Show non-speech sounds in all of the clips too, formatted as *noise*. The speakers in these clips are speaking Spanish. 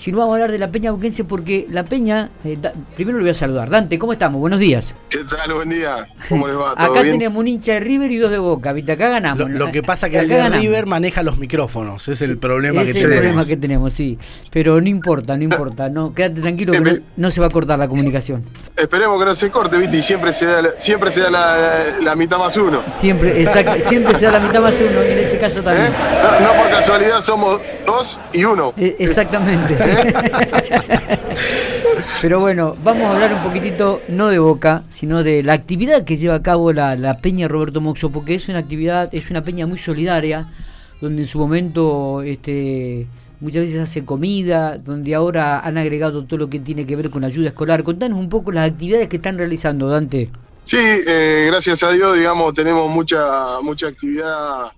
sino vamos a hablar de la Peña Boquense porque la Peña, eh, primero lo voy a saludar. Dante, ¿cómo estamos? Buenos días. ¿Qué tal? Buen día. ¿Cómo les va? *laughs* Acá tenemos un hincha de River y dos de Boca, ¿viste? Acá ganamos. Lo, que pasa es que el de River maneja los micrófonos, es el problema que tenemos. Es el problema que tenemos, sí. Pero no importa, no importa, no, quédate tranquilo que no, se va a cortar la comunicación. Esperemos que no se corte, ¿viste? Y siempre se da, siempre se da la, mitad más uno. Siempre, exacto, siempre se da la mitad más uno, y en este caso también. ¿Eh? No, por casualidad somos dos y uno. E, exactamente. ¿Eh? *laughs* Pero bueno, vamos a hablar un poquitito, no de Boca, sino de la actividad que lleva a cabo la, Peña Roberto Moxo, porque es una actividad, es una peña muy solidaria, donde en su momento este, muchas veces hace comida, donde ahora han agregado todo lo que tiene que ver con ayuda escolar. Contanos un poco las actividades que están realizando, Dante. Sí, eh, gracias a Dios, digamos, tenemos mucha, mucha actividad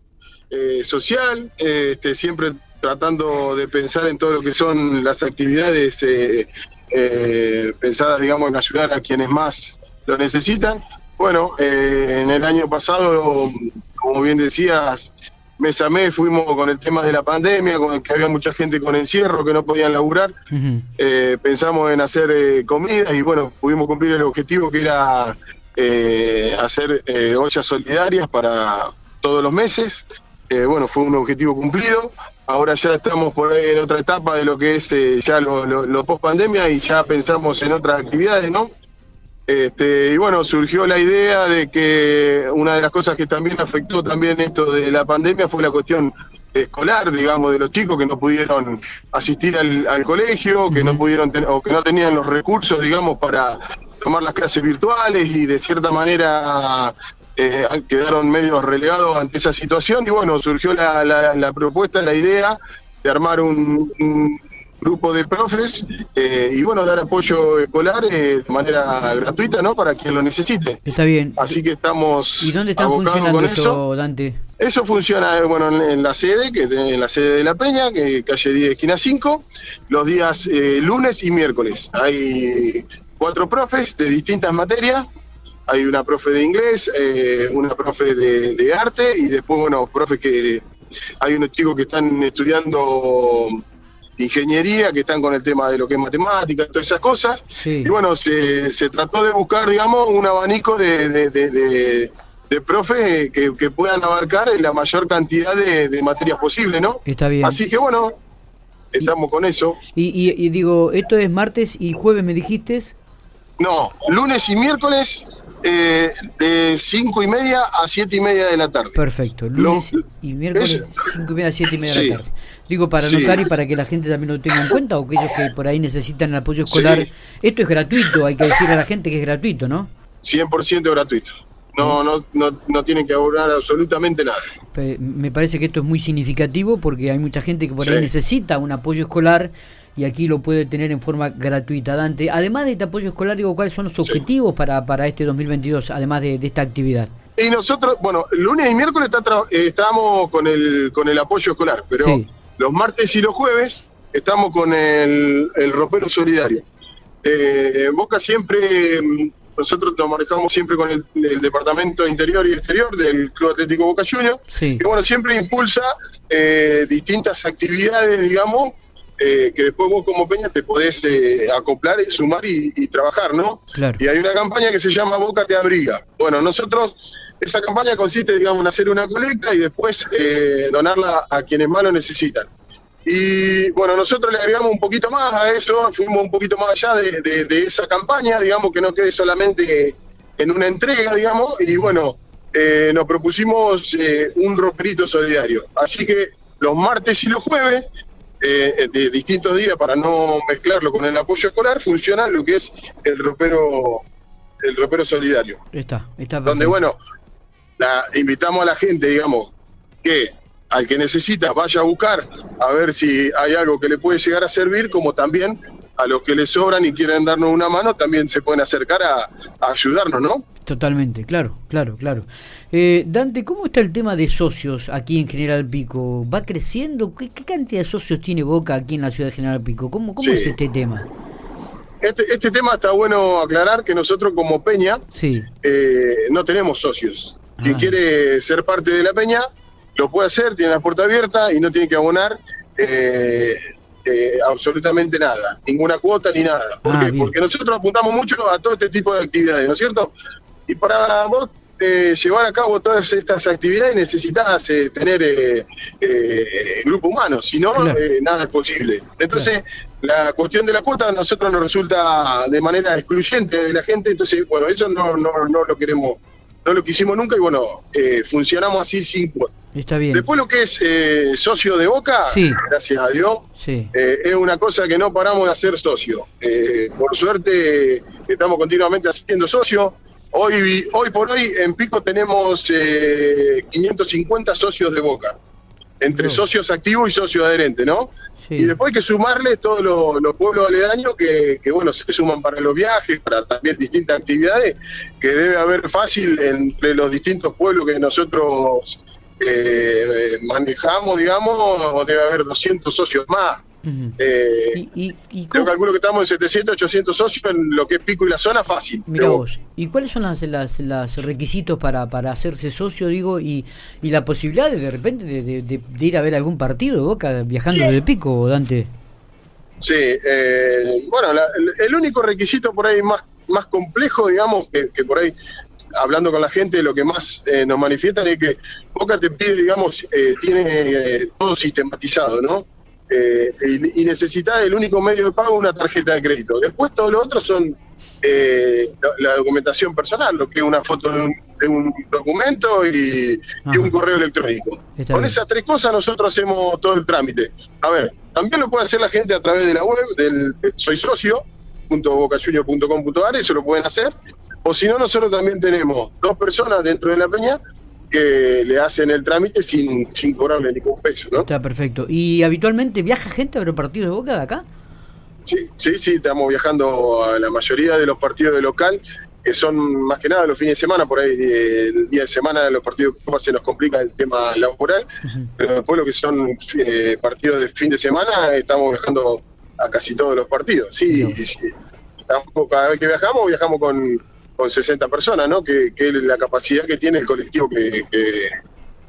eh, social, este, siempre tratando de pensar en todo lo que son las actividades eh, eh, pensadas, digamos, en ayudar a quienes más lo necesitan. Bueno, eh, en el año pasado, como bien decías, mes a mes fuimos con el tema de la pandemia, con que había mucha gente con encierro que no podían laburar. pensamos en hacer comidas y bueno, pudimos cumplir el objetivo que era hacer ollas solidarias para todos los meses. bueno, fue un objetivo cumplido. Ahora ya estamos por ahí en otra etapa de lo que es eh, ya lo, post pandemia y ya pensamos en otras actividades, ¿no? Este, y bueno, surgió la idea de que una de las cosas que también afectó también esto de la pandemia fue la cuestión escolar, digamos, de los chicos que no pudieron asistir al, colegio, que no pudieron o que no tenían los recursos, digamos, para tomar las clases virtuales y de cierta manera eh, quedaron medio relegados ante esa situación. Y bueno, surgió la, la, propuesta, la idea de armar un, grupo de profes eh, y bueno, dar apoyo escolar eh, de manera gratuita, ¿no? Para quien lo necesite. Está bien. Así que estamos... ¿Y dónde están funcionando esto, Dante? Eso funciona, bueno, en, la sede, que en la sede de La Peña, que calle 10, esquina 5, los días lunes y miércoles. Hay cuatro profes de distintas materias hay una profe de inglés, eh, una profe de, arte y después, bueno, profe que hay unos chicos que están estudiando ingeniería, que están con el tema de lo que es matemática, todas esas cosas. Y bueno, se, se, trató de buscar, digamos, un abanico de, de, de, profes que, puedan abarcar la mayor cantidad de, materias posible, ¿no? Está bien. Así que bueno, estamos con eso. Y, y, digo, esto es martes y jueves, me dijiste. No, lunes y miércoles eh, de 5 y media a 7 y media de la tarde. Perfecto, lunes y miércoles 5 y media a 7 y media de la tarde. Digo, para anotar y para que la gente también lo tenga en cuenta, o aquellos que por ahí necesitan el apoyo escolar. Esto es gratuito, hay que decirle a la gente que es gratuito, ¿no? 100% gratuito. No, no, no, no tienen que abordar absolutamente nada. Me parece que esto es muy significativo porque hay mucha gente que por ahí necesita un apoyo escolar y aquí lo puede tener en forma gratuita. Dante, además de este apoyo escolar, digo, ¿cuáles son los objetivos para, para este 2022, además de, esta actividad? Y nosotros, bueno, lunes y miércoles eh, estamos con el, con el apoyo escolar, pero los martes y los jueves estamos con el, el ropero solidario. Eh, Boca siempre, nosotros nos manejamos siempre con el, departamento interior y exterior del Club Atlético Boca Juniors, y bueno, siempre impulsa eh, distintas actividades, digamos, eh, que después vos como Peña te podés eh, acoplar, sumar y, trabajar, ¿no? Y hay una campaña que se llama Boca te abriga. Bueno, nosotros, esa campaña consiste, digamos, en hacer una colecta y después eh, donarla a quienes más lo necesitan. Y bueno, nosotros le agregamos un poquito más a eso, fuimos un poquito más allá de, de esa campaña, digamos, que no quede solamente en una entrega, digamos, y bueno, nos propusimos un roperito solidario. Así que los martes y los jueves eh, de distintos días para no mezclarlo con el apoyo escolar, funciona lo que es el ropero, el ropero solidario. Está, está Donde, bueno, la, invitamos a la gente, digamos, que al que necesita vaya a buscar a ver si hay algo que le puede llegar a servir, como también a los que les sobran y quieren darnos una mano, también se pueden acercar a, ayudarnos, ¿no? Totalmente, claro, claro, claro. Eh, Dante, ¿cómo está el tema de socios aquí en General Pico? ¿Va creciendo? ¿Qué, cantidad de socios tiene Boca aquí en la ciudad de General Pico? ¿Cómo, cómo es este tema? Este, este, tema está bueno aclarar que nosotros como Peña sí. Eh, no tenemos socios. Quien ah. quiere ser parte de la Peña lo puede hacer, tiene la puerta abierta y no tiene que abonar. Eh, eh, absolutamente nada, ninguna cuota ni nada. ¿Por Ah, qué? bien. Porque nosotros apuntamos mucho a todo este tipo de actividades, ¿no es cierto? Y para vos eh, llevar a cabo todas estas actividades necesitas eh, tener eh, grupo humano, si no, Claro. nada es posible. Entonces, la cuestión de la cuota a nosotros nos resulta de manera excluyente de la gente, entonces, bueno, eso no, no, no lo queremos, no lo quisimos nunca y bueno, eh, funcionamos así sin. Está bien. Después lo que es eh, socio de Boca, Sí. gracias a Dios, Sí. eh, es una cosa que no paramos de hacer socio. Por suerte estamos continuamente haciendo socio. Hoy, hoy por hoy en Pico tenemos eh, 550 socios de Boca, entre socios activos y socios adherentes, ¿no? Y después hay que sumarle todos los, los pueblos aledaños que, que, bueno, se suman para los viajes, para también distintas actividades, que debe haber fácil entre los distintos pueblos que nosotros eh, manejamos, digamos, debe haber 200 socios más. Ujú. Eh, Y, y, y yo calculo que estamos en 700, 800 socios en lo que es Pico y la zona, fácil. Mira vos, ¿y cuáles son las, las, las requisitos para, para hacerse socio, digo, y, y la posibilidad de de repente de, de- de- de ir a ver algún partido de Boca viajando del Pico, Dante? Sí, eh, bueno, la- el, el único requisito por ahí más, más complejo, digamos, que, que por ahí, hablando con la gente, lo que más eh, nos manifiestan es que Boca te pide, digamos, eh, tiene eh, todo sistematizado, ¿no? Eh, y, y necesita el único medio de pago una tarjeta de crédito. Después todo lo otro son eh, la, la documentación personal, lo que es una foto de un, de un documento y, un correo electrónico. Está Con bien. esas tres cosas nosotros hacemos todo el trámite. A ver, también lo puede hacer la gente a través de la web del soy socio eso lo pueden hacer. O si no, nosotros también tenemos dos personas dentro de la peña que le hacen el trámite sin, sin cobrarle ningún peso, ¿no? Está perfecto. ¿Y habitualmente viaja gente a ver partidos de Boca de acá? Sí, sí, sí, estamos viajando a la mayoría de los partidos de local, que son más que nada los fines de semana, por ahí el día de semana los partidos de se nos complica el tema laboral, pero después lo que son eh, partidos de fin de semana, estamos viajando a casi todos los partidos, sí. Estamos- cada vez que viajamos, viajamos con, con 60 personas, ¿no? Que, es la capacidad que tiene el colectivo que, que-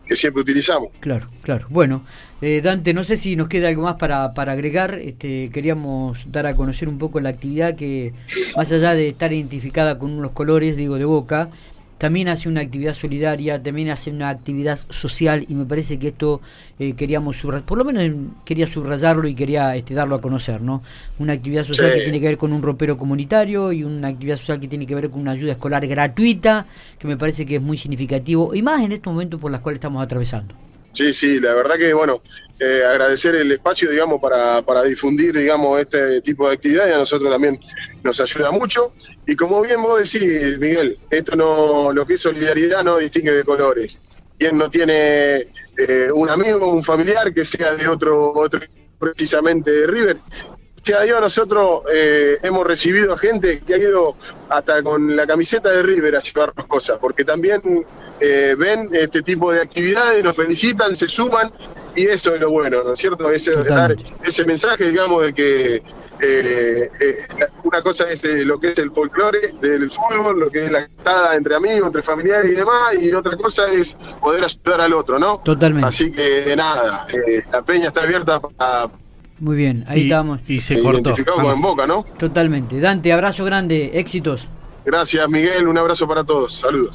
que siempre utilizamos. Claro, claro. Bueno, eh, Dante, no sé si nos queda algo más para, para agregar. Este, queríamos dar a conocer un poco la actividad que, más allá de estar identificada con unos colores, digo, de boca, también hace una actividad solidaria, también hace una actividad social y me parece que esto eh, queríamos subrayar, por lo menos en- quería subrayarlo y quería este, darlo a conocer, ¿no? Una actividad social Sí. que tiene que ver con un ropero comunitario y una actividad social que tiene que ver con una ayuda escolar gratuita, que me parece que es muy significativo y más en estos momentos por las cuales estamos atravesando. Sí, sí, la verdad que, bueno, eh, agradecer el espacio, digamos, para, para difundir, digamos, este tipo de actividades, a nosotros también nos ayuda mucho. Y como bien vos decís, Miguel, esto no, lo que es solidaridad no distingue de colores. Quien no tiene eh, un amigo, un familiar que sea de otro, otro precisamente de River. Gracias a Dios nosotros eh, hemos recibido a gente que ha ido hasta con la camiseta de River a llevarnos cosas, porque también eh, ven este tipo de actividades, nos felicitan, se suman y eso es lo bueno, ¿no es cierto? Ese, dar ese mensaje, digamos, de que eh, eh, una cosa es eh, lo que es el folclore del fútbol, lo que es la cantada entre amigos, entre familiares y demás, y otra cosa es poder ayudar al otro, ¿no? Totalmente. Así que nada, eh, la peña está abierta para Muy bien, ahí y, estamos. y se cortó. identificado con Boca, ¿no? Totalmente. Dante, abrazo grande, éxitos. Gracias, Miguel, un abrazo para todos, saludos.